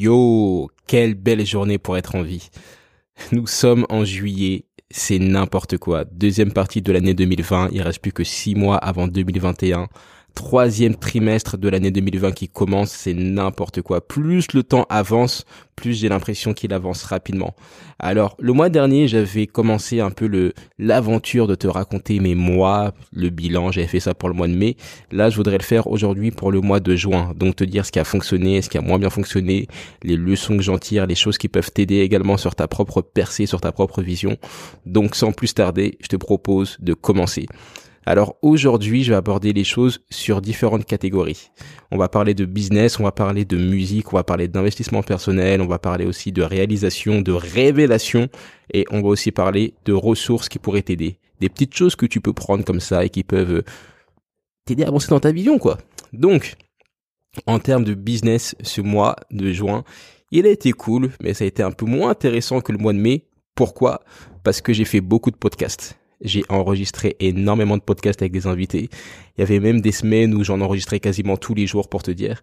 Yo, quelle belle journée pour être en vie. Nous sommes en juillet, c'est n'importe quoi. Deuxième partie de l'année 2020, il reste plus que six mois avant 2021 troisième trimestre de l'année 2020 qui commence, c'est n'importe quoi. Plus le temps avance, plus j'ai l'impression qu'il avance rapidement. Alors, le mois dernier, j'avais commencé un peu le l'aventure de te raconter mes mois, le bilan, j'avais fait ça pour le mois de mai. Là, je voudrais le faire aujourd'hui pour le mois de juin. Donc te dire ce qui a fonctionné, ce qui a moins bien fonctionné, les leçons que j'en tire, les choses qui peuvent t'aider également sur ta propre percée, sur ta propre vision. Donc sans plus tarder, je te propose de commencer. Alors aujourd'hui, je vais aborder les choses sur différentes catégories. On va parler de business, on va parler de musique, on va parler d'investissement personnel, on va parler aussi de réalisation, de révélation et on va aussi parler de ressources qui pourraient t'aider. Des petites choses que tu peux prendre comme ça et qui peuvent t'aider à avancer dans ta vision, quoi. Donc, en termes de business, ce mois de juin, il a été cool, mais ça a été un peu moins intéressant que le mois de mai. Pourquoi? Parce que j'ai fait beaucoup de podcasts. J'ai enregistré énormément de podcasts avec des invités. Il y avait même des semaines où j'en enregistrais quasiment tous les jours pour te dire.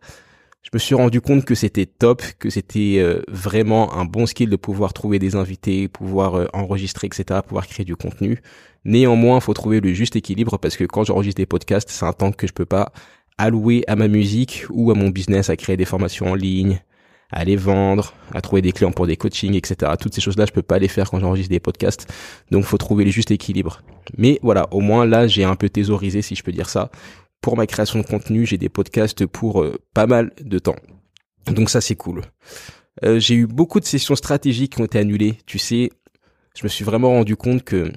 Je me suis rendu compte que c'était top, que c'était euh, vraiment un bon skill de pouvoir trouver des invités, pouvoir euh, enregistrer, etc., pouvoir créer du contenu. Néanmoins, il faut trouver le juste équilibre parce que quand j'enregistre des podcasts, c'est un temps que je peux pas allouer à ma musique ou à mon business, à créer des formations en ligne, à les vendre, à trouver des clients pour des coachings, etc. Toutes ces choses-là, je peux pas les faire quand j'enregistre des podcasts. Donc, faut trouver le juste équilibre. Mais voilà, au moins là, j'ai un peu thésaurisé, si je peux dire ça. Pour ma création de contenu, j'ai des podcasts pour euh, pas mal de temps. Donc ça, c'est cool. Euh, j'ai eu beaucoup de sessions stratégiques qui ont été annulées. Tu sais, je me suis vraiment rendu compte que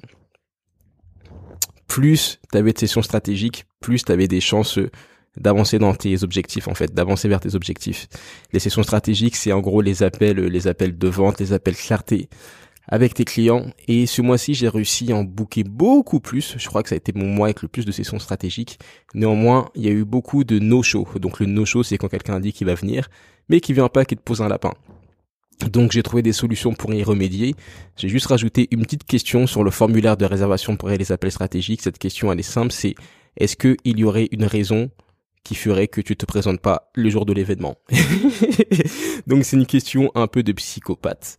plus tu avais de sessions stratégiques, plus tu avais des chances d'avancer dans tes objectifs en fait, d'avancer vers tes objectifs. Les sessions stratégiques, c'est en gros les appels, les appels de vente, les appels clarté avec tes clients. Et ce mois-ci, j'ai réussi à en booker beaucoup plus. Je crois que ça a été mon mois avec le plus de sessions stratégiques. Néanmoins, il y a eu beaucoup de no-show. Donc le no-show, c'est quand quelqu'un dit qu'il va venir, mais qui vient pas, qui te pose un lapin. Donc j'ai trouvé des solutions pour y remédier. J'ai juste rajouté une petite question sur le formulaire de réservation pour les appels stratégiques. Cette question elle est simple, c'est est-ce qu'il y aurait une raison qui ferait que tu te présentes pas le jour de l'événement. Donc c'est une question un peu de psychopathe.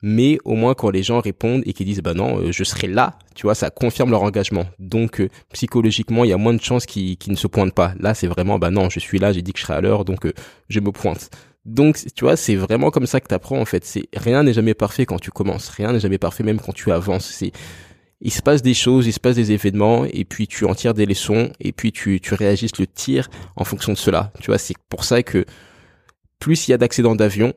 Mais au moins quand les gens répondent et qu'ils disent bah non, euh, je serai là, tu vois, ça confirme leur engagement. Donc euh, psychologiquement, il y a moins de chances qu'ils ne se pointent pas. Là, c'est vraiment bah non, je suis là, j'ai dit que je serai à l'heure, donc euh, je me pointe. Donc, tu vois, c'est vraiment comme ça que tu apprends en fait. C'est rien n'est jamais parfait quand tu commences, rien n'est jamais parfait même quand tu avances. C'est il se passe des choses, il se passe des événements, et puis tu en tires des leçons, et puis tu, tu réagis le tir en fonction de cela. Tu vois, c'est pour ça que plus il y a d'accidents d'avion,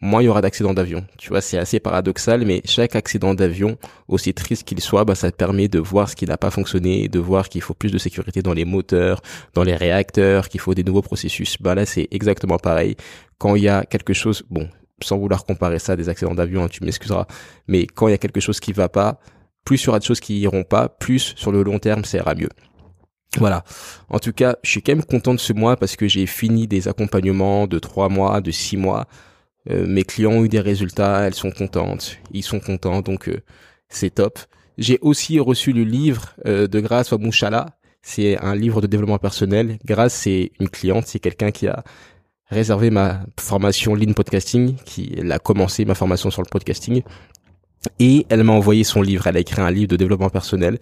moins il y aura d'accidents d'avion. Tu vois, c'est assez paradoxal, mais chaque accident d'avion, aussi triste qu'il soit, bah, ça te permet de voir ce qui n'a pas fonctionné, de voir qu'il faut plus de sécurité dans les moteurs, dans les réacteurs, qu'il faut des nouveaux processus. Bah là, c'est exactement pareil. Quand il y a quelque chose, bon, sans vouloir comparer ça à des accidents d'avion, hein, tu m'excuseras, mais quand il y a quelque chose qui va pas, plus il y aura de choses qui iront pas, plus sur le long terme ça ira mieux. Voilà. En tout cas, je suis quand même content de ce mois parce que j'ai fini des accompagnements de trois mois, de six mois. Euh, mes clients ont eu des résultats, elles sont contentes, ils sont contents, donc euh, c'est top. J'ai aussi reçu le livre euh, de Grâce Mouchala. C'est un livre de développement personnel. Grâce, c'est une cliente, c'est quelqu'un qui a réservé ma formation Lean Podcasting, qui a commencé ma formation sur le podcasting. Et elle m'a envoyé son livre. Elle a écrit un livre de développement personnel.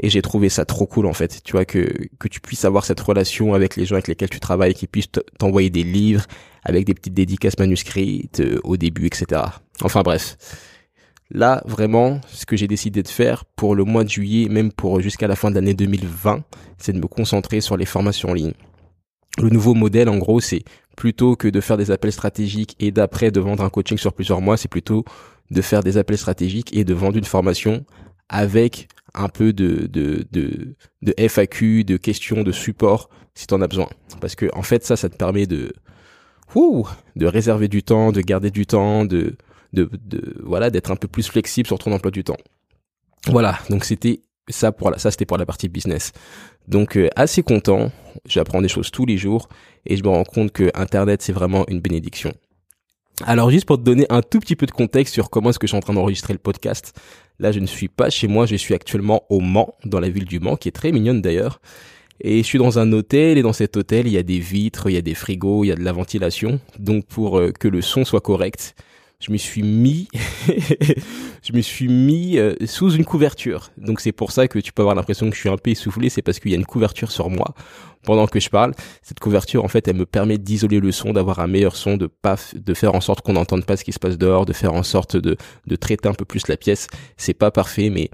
Et j'ai trouvé ça trop cool en fait. Tu vois que que tu puisses avoir cette relation avec les gens avec lesquels tu travailles, qui puissent t'envoyer des livres avec des petites dédicaces manuscrites euh, au début, etc. Enfin bref. Là, vraiment, ce que j'ai décidé de faire pour le mois de juillet, même pour jusqu'à la fin de l'année 2020, c'est de me concentrer sur les formations en ligne. Le nouveau modèle, en gros, c'est plutôt que de faire des appels stratégiques et d'après de vendre un coaching sur plusieurs mois, c'est plutôt de faire des appels stratégiques et de vendre une formation avec un peu de, de, de, FAQ, de questions, de support si tu en as besoin. Parce que en fait, ça, ça te permet de, de réserver du temps, de garder du temps, de, de, de voilà, d'être un peu plus flexible sur ton emploi du temps. Voilà, donc c'était ça pour la, ça c'était pour la partie business. Donc euh, assez content, j'apprends des choses tous les jours et je me rends compte que internet c'est vraiment une bénédiction. Alors juste pour te donner un tout petit peu de contexte sur comment est-ce que je suis en train d'enregistrer le podcast. Là, je ne suis pas chez moi, je suis actuellement au Mans, dans la ville du Mans, qui est très mignonne d'ailleurs. Et je suis dans un hôtel et dans cet hôtel, il y a des vitres, il y a des frigos, il y a de la ventilation. Donc pour euh, que le son soit correct, je me suis mis je me suis mis euh, sous une couverture. Donc c'est pour ça que tu peux avoir l'impression que je suis un peu essoufflé, c'est parce qu'il y a une couverture sur moi pendant que je parle. Cette couverture en fait, elle me permet d'isoler le son, d'avoir un meilleur son, de pas de faire en sorte qu'on n'entende pas ce qui se passe dehors, de faire en sorte de de traiter un peu plus la pièce. C'est pas parfait mais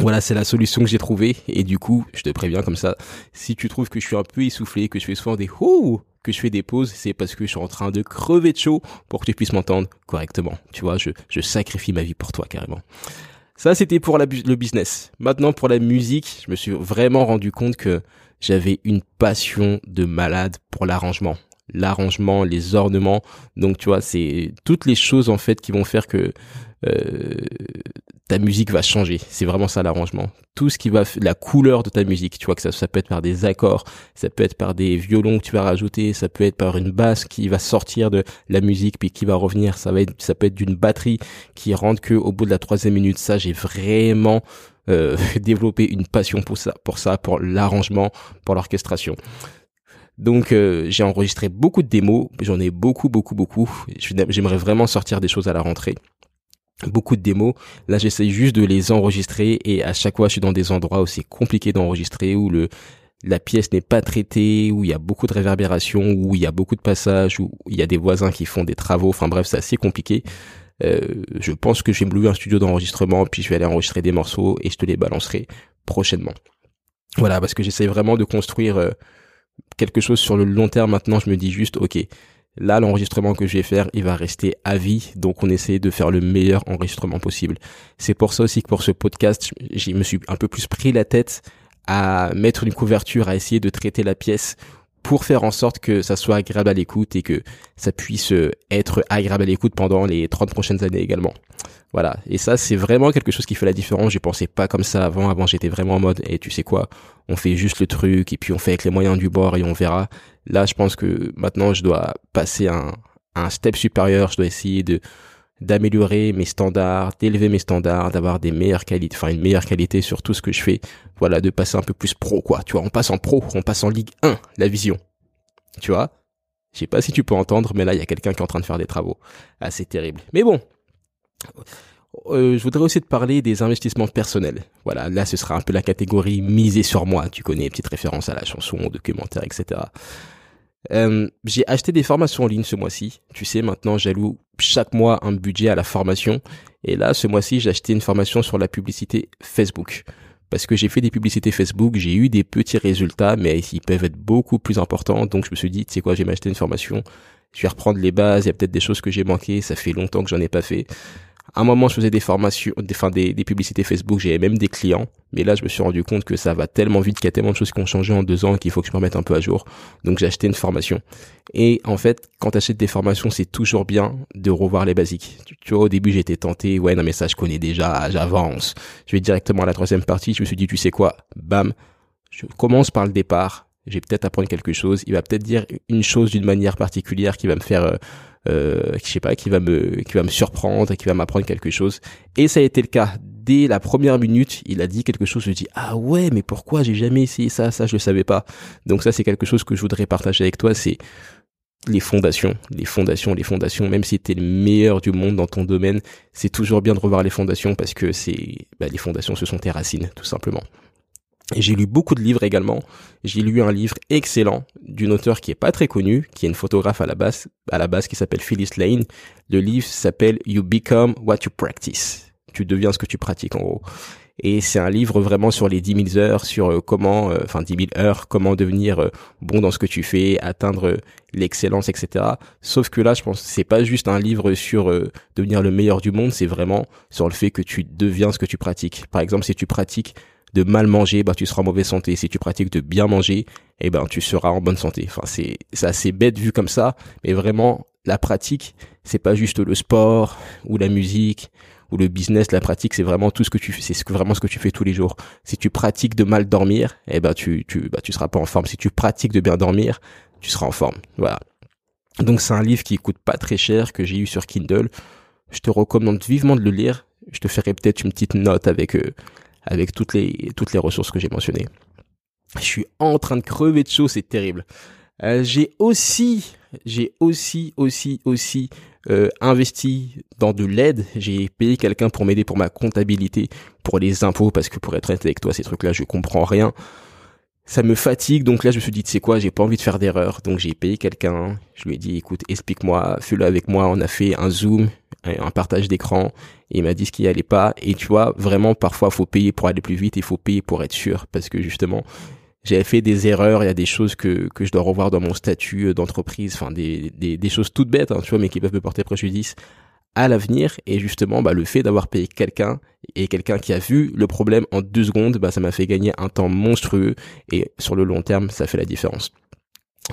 voilà, c'est la solution que j'ai trouvée. Et du coup, je te préviens comme ça, si tu trouves que je suis un peu essoufflé, que je fais souvent des ouh, que je fais des pauses, c'est parce que je suis en train de crever de chaud pour que tu puisses m'entendre correctement. Tu vois, je, je sacrifie ma vie pour toi carrément. Ça, c'était pour le business. Maintenant, pour la musique, je me suis vraiment rendu compte que j'avais une passion de malade pour l'arrangement. L'arrangement, les ornements. Donc, tu vois, c'est toutes les choses, en fait, qui vont faire que euh, ta musique va changer. C'est vraiment ça l'arrangement. Tout ce qui va, la couleur de ta musique, tu vois que ça, ça peut être par des accords, ça peut être par des violons que tu vas rajouter, ça peut être par une basse qui va sortir de la musique puis qui va revenir. Ça va être, ça peut être d'une batterie qui rentre que au bout de la troisième minute. Ça, j'ai vraiment euh, développé une passion pour ça, pour ça, pour l'arrangement, pour l'orchestration. Donc euh, j'ai enregistré beaucoup de démos, j'en ai beaucoup, beaucoup, beaucoup. J'aimerais vraiment sortir des choses à la rentrée beaucoup de démos. Là, j'essaye juste de les enregistrer et à chaque fois, je suis dans des endroits où c'est compliqué d'enregistrer, où le la pièce n'est pas traitée, où il y a beaucoup de réverbération, où il y a beaucoup de passages, où il y a des voisins qui font des travaux. Enfin bref, c'est assez compliqué. Euh, je pense que je vais me louer un studio d'enregistrement, puis je vais aller enregistrer des morceaux et je te les balancerai prochainement. Voilà, parce que j'essaye vraiment de construire euh, quelque chose sur le long terme. Maintenant, je me dis juste, ok, Là, l'enregistrement que je vais faire, il va rester à vie, donc on essaie de faire le meilleur enregistrement possible. C'est pour ça aussi que pour ce podcast, je me suis un peu plus pris la tête à mettre une couverture, à essayer de traiter la pièce pour faire en sorte que ça soit agréable à l'écoute et que ça puisse être agréable à l'écoute pendant les 30 prochaines années également. Voilà. Et ça, c'est vraiment quelque chose qui fait la différence. Je pensais pas comme ça avant. Avant, j'étais vraiment en mode, et tu sais quoi, on fait juste le truc, et puis on fait avec les moyens du bord, et on verra. Là, je pense que maintenant, je dois passer un, un step supérieur. Je dois essayer de, d'améliorer mes standards, d'élever mes standards, d'avoir des meilleures qualités, enfin une meilleure qualité sur tout ce que je fais. Voilà, de passer un peu plus pro, quoi. Tu vois, on passe en pro, on passe en Ligue 1, la vision. Tu vois? Je sais pas si tu peux entendre, mais là, il y a quelqu'un qui est en train de faire des travaux. Assez terrible. Mais bon, euh, je voudrais aussi te parler des investissements personnels. Voilà, là ce sera un peu la catégorie miser sur moi. Tu connais, petite référence à la chanson, au documentaire, etc. Euh, j'ai acheté des formations en ligne ce mois-ci. Tu sais, maintenant j'alloue chaque mois un budget à la formation. Et là, ce mois-ci, j'ai acheté une formation sur la publicité Facebook. Parce que j'ai fait des publicités Facebook, j'ai eu des petits résultats, mais ils peuvent être beaucoup plus importants. Donc je me suis dit, tu sais quoi, j'ai m'acheter une formation. Je vais reprendre les bases, il y a peut-être des choses que j'ai manquées, ça fait longtemps que j'en ai pas fait. À un moment, je faisais des formations, enfin, des, publicités Facebook, j'avais même des clients. Mais là, je me suis rendu compte que ça va tellement vite, qu'il y a tellement de choses qui ont changé en deux ans qu'il faut que je me remette un peu à jour. Donc, j'ai acheté une formation. Et en fait, quand tu des formations, c'est toujours bien de revoir les basiques. Tu, vois, au début, j'étais tenté, ouais, non, mais ça, je connais déjà, j'avance. Je vais directement à la troisième partie. Je me suis dit, tu sais quoi? Bam. Je commence par le départ. J'ai peut-être apprendre quelque chose. Il va peut-être dire une chose d'une manière particulière qui va me faire euh, euh, je sais pas, qui va me, qui va me surprendre et qui va m'apprendre quelque chose. Et ça a été le cas. Dès la première minute, il a dit quelque chose. Je dis ah ouais, mais pourquoi j'ai jamais essayé ça? Ça, je le savais pas. Donc ça, c'est quelque chose que je voudrais partager avec toi. C'est les fondations, les fondations, les fondations. Même si tu es le meilleur du monde dans ton domaine, c'est toujours bien de revoir les fondations parce que c'est, bah, les fondations, ce sont tes racines, tout simplement. J'ai lu beaucoup de livres également. J'ai lu un livre excellent d'une auteure qui est pas très connue, qui est une photographe à la base, à la base qui s'appelle Phyllis Lane. Le livre s'appelle You Become What You Practice. Tu deviens ce que tu pratiques en gros. Et c'est un livre vraiment sur les 10 000 heures, sur euh, comment, euh, enfin 10 000 heures, comment devenir euh, bon dans ce que tu fais, atteindre l'excellence, etc. Sauf que là, je pense, c'est pas juste un livre sur devenir le meilleur du monde, c'est vraiment sur le fait que tu deviens ce que tu pratiques. Par exemple, si tu pratiques de mal manger, bah tu seras en mauvaise santé. Si tu pratiques de bien manger, eh ben tu seras en bonne santé. Enfin c'est c'est assez bête vu comme ça, mais vraiment la pratique, c'est pas juste le sport ou la musique ou le business, la pratique, c'est vraiment tout ce que tu fais, c'est vraiment ce que tu fais tous les jours. Si tu pratiques de mal dormir, eh ben tu tu bah tu seras pas en forme. Si tu pratiques de bien dormir, tu seras en forme. Voilà. Donc c'est un livre qui coûte pas très cher que j'ai eu sur Kindle. Je te recommande vivement de le lire. Je te ferai peut-être une petite note avec euh, avec toutes les, toutes les ressources que j'ai mentionnées. Je suis en train de crever de chaud, c'est terrible. Euh, j'ai aussi, j'ai aussi, aussi, aussi euh, investi dans de l'aide. J'ai payé quelqu'un pour m'aider pour ma comptabilité, pour les impôts, parce que pour être honnête avec toi, ces trucs-là, je comprends rien. Ça me fatigue, donc là je me suis dit, tu sais quoi, j'ai pas envie de faire d'erreur, donc j'ai payé quelqu'un. Je lui ai dit, écoute, explique-moi, fais-le avec moi. On a fait un zoom, un partage d'écran, il m'a dit ce qui allait pas. Et tu vois, vraiment, parfois, faut payer pour aller plus vite, il faut payer pour être sûr, parce que justement, j'avais fait des erreurs, il y a des choses que, que je dois revoir dans mon statut d'entreprise, enfin des, des, des, choses toutes bêtes, hein, tu vois, mais qui peuvent me porter préjudice à l'avenir. Et justement, bah, le fait d'avoir payé quelqu'un et quelqu'un qui a vu le problème en deux secondes, bah, ça m'a fait gagner un temps monstrueux et sur le long terme, ça fait la différence.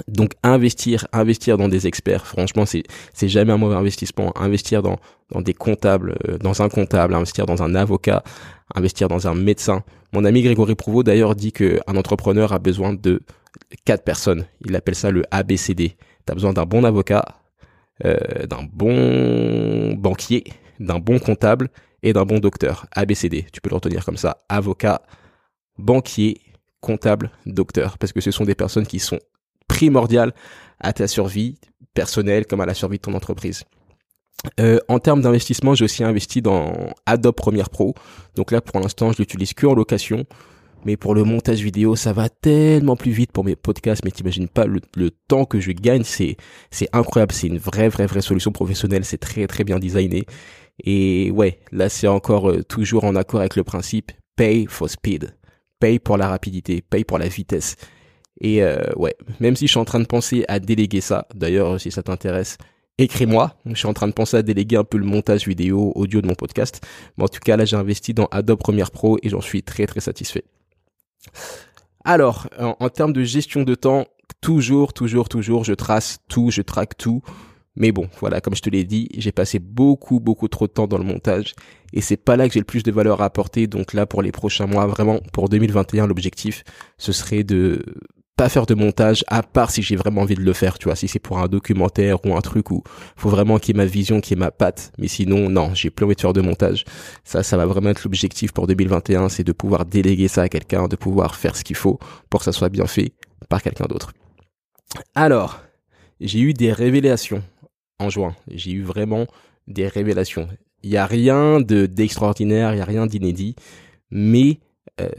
Donc investir, investir dans des experts, franchement, c'est jamais un mauvais investissement. Investir dans dans des comptables, euh, dans un comptable, investir dans un avocat, investir dans un médecin. Mon ami Grégory Prouveau d'ailleurs dit que un entrepreneur a besoin de quatre personnes. Il appelle ça le ABCD. Tu as besoin d'un bon avocat, euh, d'un bon banquier, d'un bon comptable et d'un bon docteur. ABCD. Tu peux le retenir comme ça. Avocat, banquier, comptable, docteur. Parce que ce sont des personnes qui sont primordiales à ta survie personnelle comme à la survie de ton entreprise. Euh, en termes d'investissement, j'ai aussi investi dans Adobe Premiere Pro. Donc là, pour l'instant, je l'utilise que en location. Mais pour le montage vidéo, ça va tellement plus vite pour mes podcasts. Mais t'imagines pas le, temps que je gagne, c'est c'est incroyable. C'est une vraie vraie vraie solution professionnelle. C'est très très bien designé. Et ouais, là c'est encore euh, toujours en accord avec le principe pay for speed, pay pour la rapidité, pay pour la vitesse. Et euh, ouais, même si je suis en train de penser à déléguer ça, d'ailleurs si ça t'intéresse, écris-moi. Je suis en train de penser à déléguer un peu le montage vidéo, audio de mon podcast. Mais en tout cas, là, j'ai investi dans Adobe Premiere Pro et j'en suis très très satisfait. Alors, en, termes de gestion de temps, toujours, toujours, toujours, je trace tout, je traque tout. Mais bon, voilà, comme je te l'ai dit, j'ai passé beaucoup, beaucoup trop de temps dans le montage et c'est pas là que j'ai le plus de valeur à apporter. Donc là, pour les prochains mois, vraiment, pour 2021, l'objectif, ce serait de pas faire de montage à part si j'ai vraiment envie de le faire, tu vois, si c'est pour un documentaire ou un truc où faut vraiment qu'il y ait ma vision, qu'il y ait ma patte, mais sinon non, j'ai plus envie de faire de montage. Ça ça va vraiment être l'objectif pour 2021, c'est de pouvoir déléguer ça à quelqu'un, de pouvoir faire ce qu'il faut pour que ça soit bien fait par quelqu'un d'autre. Alors, j'ai eu des révélations en juin. J'ai eu vraiment des révélations. Il y a rien de d'extraordinaire, il y a rien d'inédit, mais euh,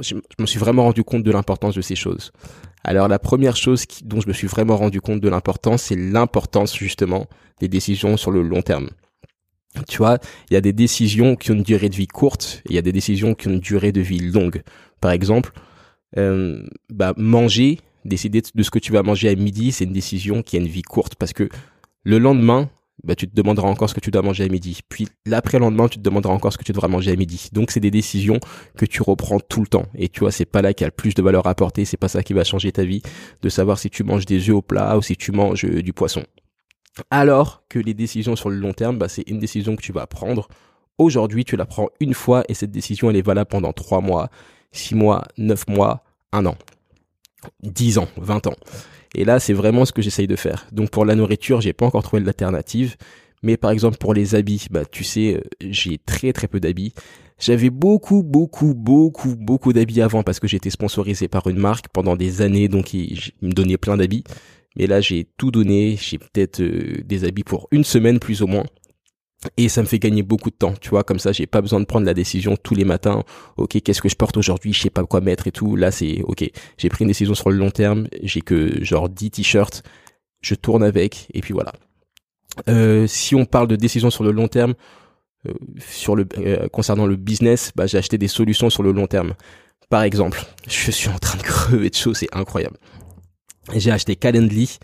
je, me suis vraiment rendu compte de l'importance de ces choses. Alors la première chose dont je me suis vraiment rendu compte de l'importance, c'est l'importance justement des décisions sur le long terme. Tu vois, il y a des décisions qui ont une durée de vie courte, il y a des décisions qui ont une durée de vie longue. Par exemple, euh, bah, manger, décider de ce que tu vas manger à midi, c'est une décision qui a une vie courte parce que le lendemain, bah, tu te demanderas encore ce que tu dois manger à midi. Puis l'après-lendemain, tu te demanderas encore ce que tu devras manger à midi. Donc c'est des décisions que tu reprends tout le temps. Et tu vois, c'est pas là qu'il y a le plus de valeur à apporter, c'est pas ça qui va changer ta vie, de savoir si tu manges des œufs au plat ou si tu manges euh, du poisson. Alors que les décisions sur le long terme, bah, c'est une décision que tu vas prendre. Aujourd'hui, tu la prends une fois et cette décision, elle est valable pendant trois mois, six mois, neuf mois, un an, dix ans, vingt ans. Et là, c'est vraiment ce que j'essaye de faire. Donc pour la nourriture, j'ai pas encore trouvé l'alternative. Mais par exemple pour les habits, bah tu sais, euh, j'ai très très peu d'habits. J'avais beaucoup beaucoup beaucoup beaucoup d'habits avant parce que j'étais sponsorisé par une marque pendant des années, donc ils, me donnaient plein d'habits. Mais là, j'ai tout donné. J'ai peut-être euh, des habits pour une semaine plus ou moins et ça me fait gagner beaucoup de temps, tu vois, comme ça j'ai pas besoin de prendre la décision tous les matins, ok, qu'est-ce que je porte aujourd'hui, je sais pas quoi mettre et tout, là c'est ok, j'ai pris une décision sur le long terme, j'ai que genre 10 t-shirts, je tourne avec, et puis voilà. Euh, si on parle de décision sur le long terme, euh, sur le euh, concernant le business, bah, j'ai acheté des solutions sur le long terme. Par exemple, je suis en train de crever de chaud, c'est incroyable. J'ai acheté Calendly,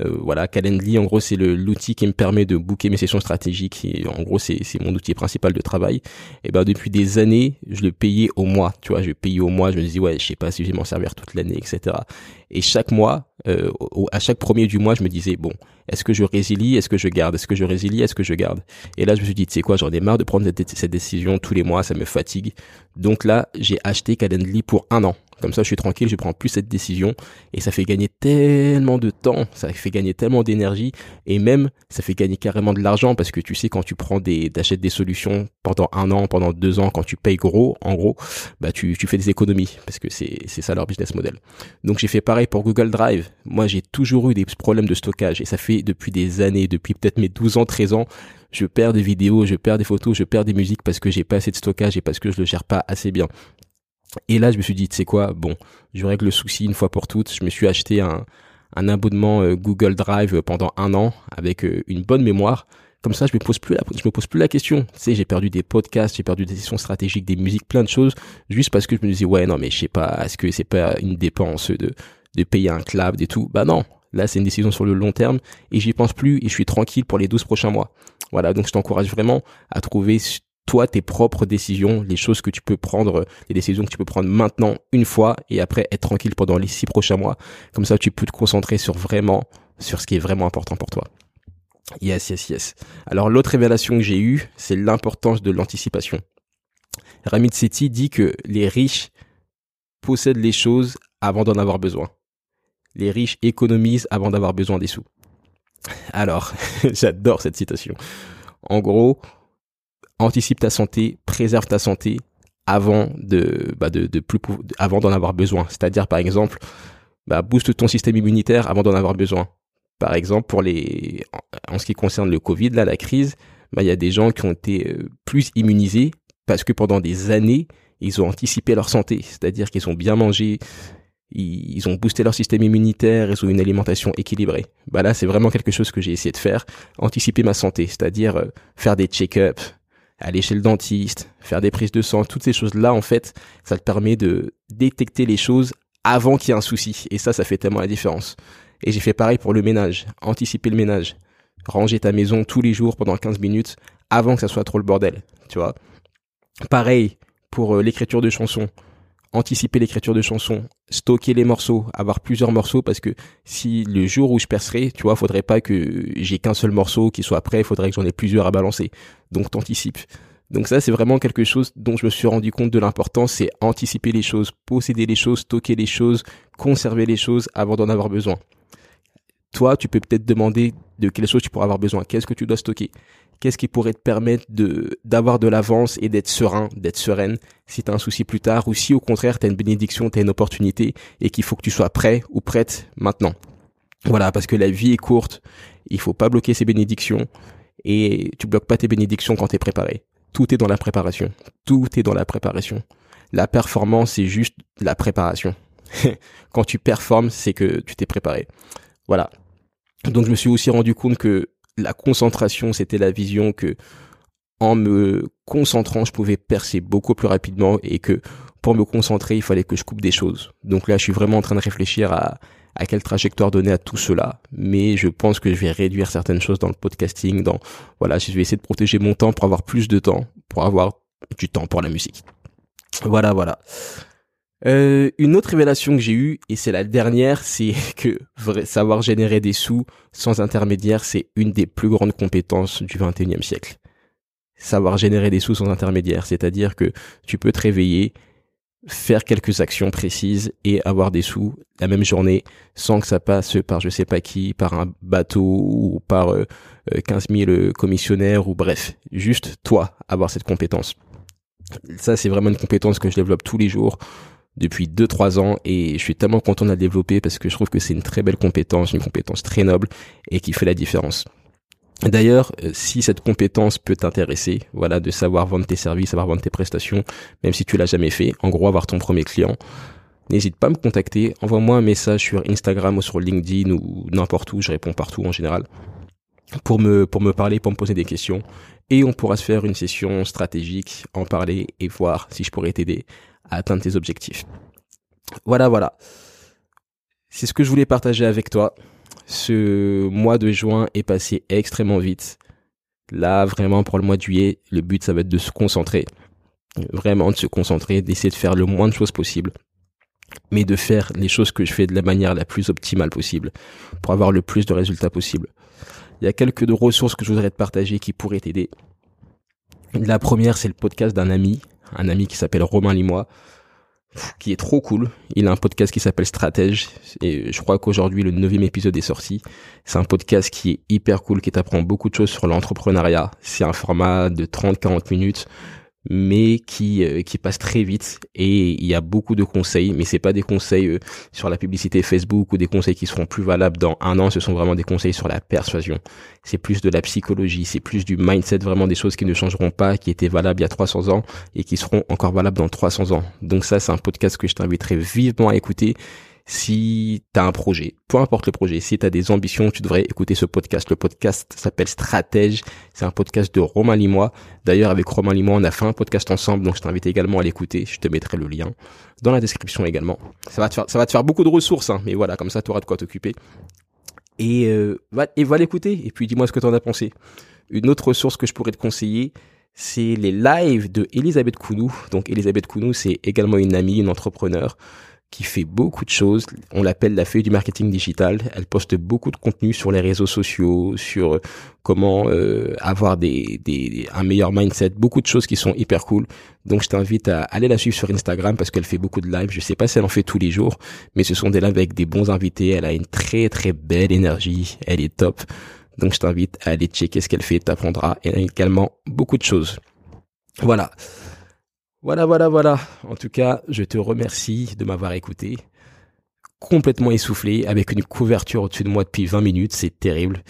euh, voilà, Calendly, en gros, c'est l'outil qui me permet de booker mes sessions stratégiques. Et en gros, c'est mon outil principal de travail. Et ben depuis des années, je le payais au mois. Tu vois, je payais au mois. Je me disais ouais, je sais pas si je vais m'en servir toute l'année, etc. Et chaque mois, euh, à chaque premier du mois, je me disais bon, est-ce que je résilie, est-ce que je garde, est-ce que je résilie, est-ce que je garde? Et là, je me suis dit, tu sais quoi, j'en ai marre de prendre cette, cette décision tous les mois, ça me fatigue. Donc là, j'ai acheté Calendly pour un an. Comme ça, je suis tranquille, je prends plus cette décision et ça fait gagner tellement de temps, ça fait gagner tellement d'énergie et même ça fait gagner carrément de l'argent parce que tu sais quand tu prends des, t'achètes des solutions pendant un an, pendant deux ans, quand tu payes gros, en gros, bah tu, tu fais des économies parce que c'est c'est ça leur business model. Donc j'ai fait pareil pour Google Drive. Moi, j'ai toujours eu des problèmes de stockage et ça fait depuis des années, depuis peut-être mes 12 ans, 13 ans, je perds des vidéos, je perds des photos, je perds des musiques parce que j'ai pas assez de stockage et parce que je le gère pas assez bien. Et là, je me suis dit, tu sais quoi, bon, je règle le souci une fois pour toutes. Je me suis acheté un, un abonnement euh, Google Drive pendant un an avec euh, une bonne mémoire. Comme ça, je me pose plus la, je me pose plus la question. Tu sais, j'ai perdu des podcasts, j'ai perdu des sessions stratégiques, des musiques, plein de choses, juste parce que je me disais, ouais, non, mais je sais pas, est-ce que c'est pas une dépense de, de payer un cloud et tout? Bah non. Là, c'est une décision sur le long terme et j'y pense plus et je suis tranquille pour les 12 prochains mois. Voilà. Donc, je t'encourage vraiment à trouver toi tes propres décisions, les choses que tu peux prendre, les décisions que tu peux prendre maintenant une fois et après être tranquille pendant les six prochains mois. Comme ça, tu peux te concentrer sur vraiment, sur ce qui est vraiment important pour toi. Yes, yes, yes. Alors l'autre révélation que j'ai eue, c'est l'importance de l'anticipation. Ramit Sethi dit que les riches possèdent les choses avant d'en avoir besoin. Les riches économisent avant d'avoir besoin des sous. Alors, j'adore cette citation. En gros, anticipe ta santé, préserve ta santé avant de, bah de, de plus, avant d'en avoir besoin. C'est-à-dire, par exemple, bah, booste ton système immunitaire avant d'en avoir besoin. Par exemple, pour les, en ce qui concerne le Covid, là, la crise, bah, il y a des gens qui ont été euh, plus immunisés parce que pendant des années, ils ont anticipé leur santé. C'est-à-dire qu'ils ont bien mangé, ils ont boosté leur système immunitaire, ils ont une alimentation équilibrée. Bah là, c'est vraiment quelque chose que j'ai essayé de faire, anticiper ma santé, c'est-à-dire euh, faire des check-ups, aller chez le dentiste, faire des prises de sang, toutes ces choses-là, en fait, ça te permet de détecter les choses avant qu'il y ait un souci. Et ça, ça fait tellement la différence. Et j'ai fait pareil pour le ménage, anticiper le ménage, ranger ta maison tous les jours pendant 15 minutes avant que ça soit trop le bordel, tu vois. Pareil pour euh, l'écriture de chansons anticiper l'écriture de chansons, stocker les morceaux, avoir plusieurs morceaux parce que si le jour où je percerai, tu vois, faudrait pas que j'ai qu'un seul morceau qui soit prêt, il faudrait que j'en ai plusieurs à balancer. Donc t'anticipes. Donc ça, c'est vraiment quelque chose dont je me suis rendu compte de l'importance, c'est anticiper les choses, posséder les choses, stocker les choses, conserver les choses avant d'en avoir besoin. Toi, tu peux peut-être demander de quelles choses tu pourras avoir besoin, qu'est-ce que tu dois stocker? Qu'est-ce qui pourrait te permettre de d'avoir de l'avance et d'être serein, d'être sereine si tu as un souci plus tard ou si au contraire tu as une bénédiction, tu as une opportunité et qu'il faut que tu sois prêt ou prête maintenant? Voilà, parce que la vie est courte, il faut pas bloquer ses bénédictions et tu bloques pas tes bénédictions quand tu es préparé. Tout est dans la préparation. Tout est dans la préparation. La performance, c'est juste la préparation. quand tu performes, c'est que tu t'es préparé. Voilà. Donc je me suis aussi rendu compte que la concentration, c'était la vision que en me concentrant, je pouvais percer beaucoup plus rapidement et que pour me concentrer, il fallait que je coupe des choses. Donc là, je suis vraiment en train de réfléchir à, à quelle trajectoire donner à tout cela. Mais je pense que je vais réduire certaines choses dans le podcasting, dans, voilà, je vais essayer de protéger mon temps pour avoir plus de temps, pour avoir du temps pour la musique. Voilà, voilà. Euh, une autre révélation que j'ai eue, et c'est la dernière, c'est que savoir générer des sous sans intermédiaire, c'est une des plus grandes compétences du 21e siècle. Savoir générer des sous sans intermédiaire, c'est-à-dire que tu peux te réveiller, faire quelques actions précises et avoir des sous la même journée sans que ça passe par je sais pas qui, par un bateau ou par euh, 15 euh, 000 commissionnaires ou bref, juste toi avoir cette compétence. Ça, c'est vraiment une compétence que je développe tous les jours depuis 2-3 ans et je suis tellement content de la développer parce que je trouve que c'est une très belle compétence, une compétence très noble et qui fait la différence. D'ailleurs, euh, si cette compétence peut t'intéresser, voilà, de savoir vendre tes services, savoir vendre tes prestations, même si tu l'as jamais fait, en gros avoir ton premier client, n'hésite pas à me contacter, envoie-moi un message sur Instagram ou sur LinkedIn ou n'importe où, je réponds partout en général, pour me, pour me parler, pour me poser des questions, et on pourra se faire une session stratégique, en parler et voir si je pourrais t'aider à atteindre tes objectifs. Voilà, voilà. C'est ce que je voulais partager avec toi. Ce mois de juin est passé extrêmement vite. Là, vraiment, pour le mois de juillet, le but, ça va être de se concentrer. Vraiment de se concentrer, d'essayer de faire le moins de choses possible. Mais de faire les choses que je fais de la manière la plus optimale possible. Pour avoir le plus de résultats possible. Il y a quelques ressources que je voudrais te partager qui pourraient t'aider. La première, c'est le podcast d'un ami un ami qui s'appelle Romain Limois. qui est trop cool. Il a un podcast qui s'appelle Stratège et je crois qu'aujourd'hui le neuvième épisode est sorti. C'est un podcast qui est hyper cool, qui t'apprend beaucoup de choses sur l'entrepreneuriat. C'est un format de 30-40 minutes mais qui euh, qui passe très vite. Et il y a beaucoup de conseils mais c'est pas des conseils euh, sur la publicité Facebook ou des conseils qui seront plus valables dans un an. Ce sont vraiment des conseils sur la persuasion. C'est plus de la psychologie c'est plus du mindset vraiment des choses qui ne changeront pas qui étaient valables il y a 300 ans et qui seront encore valables dans 300 ans. Donc ça c'est un podcast que je t'inviterai vivement à écouter si tu as un projet, peu importe le projet, si tu as des ambitions, tu devrais écouter ce podcast. Le podcast s'appelle Stratège. C'est un podcast de Romain Limois. D'ailleurs, avec Romain Limois, on a fait un podcast ensemble, donc je t'invite également à l'écouter. Je te mettrai le lien dans la description également. Ça va te faire, ça va te faire beaucoup de ressources, hein, mais voilà, comme ça, tu auras de quoi t'occuper. Et, euh, va, et va l'écouter, et puis dis-moi ce que tu en as pensé. Une autre ressource que je pourrais te conseiller, c'est les lives de Elisabeth Kounou. Donc Elisabeth Kounou, c'est également une amie, une entrepreneur qui fait beaucoup de choses. On l'appelle la feuille du marketing digital. Elle poste beaucoup de contenu sur les réseaux sociaux, sur comment euh, avoir des, des, un meilleur mindset, beaucoup de choses qui sont hyper cool. Donc je t'invite à aller la suivre sur Instagram parce qu'elle fait beaucoup de lives. Je sais pas si elle en fait tous les jours, mais ce sont des lives avec des bons invités. Elle a une très très belle énergie. Elle est top. Donc je t'invite à aller checker ce qu'elle fait. T'apprendras également beaucoup de choses. Voilà. Voilà, voilà, voilà. En tout cas, je te remercie de m'avoir écouté. Complètement essoufflé, avec une couverture au-dessus de moi depuis 20 minutes, c'est terrible.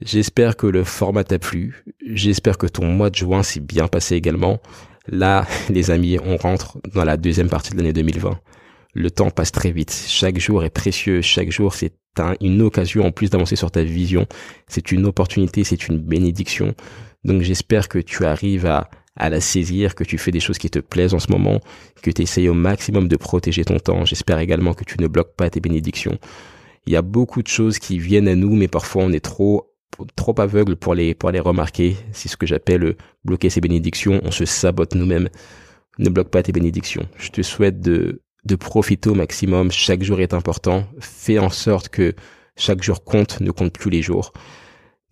J'espère que le format t'a plu. J'espère que ton mois de juin s'est bien passé également. Là, les amis, on rentre dans la deuxième partie de l'année 2020. Le temps passe très vite. Chaque jour est précieux. Chaque jour, c'est une occasion en plus d'avancer sur ta vision. C'est une opportunité, c'est une bénédiction. Donc j'espère que tu arrives à à la saisir, que tu fais des choses qui te plaisent en ce moment, que tu essayes au maximum de protéger ton temps. J'espère également que tu ne bloques pas tes bénédictions. Il y a beaucoup de choses qui viennent à nous, mais parfois on est trop trop aveugle pour les pour les remarquer. C'est ce que j'appelle bloquer ses bénédictions. On se sabote nous-mêmes. Ne bloque pas tes bénédictions. Je te souhaite de de profiter au maximum. Chaque jour est important. Fais en sorte que chaque jour compte, ne compte plus les jours.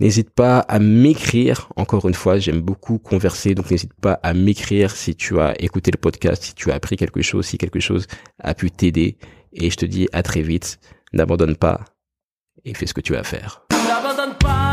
N'hésite pas à m'écrire. Encore une fois, j'aime beaucoup converser, donc n'hésite pas à m'écrire si tu as écouté le podcast, si tu as appris quelque chose, si quelque chose a pu t'aider. Et je te dis à très vite. N'abandonne pas et fais ce que tu as à faire. N'abandonne pas.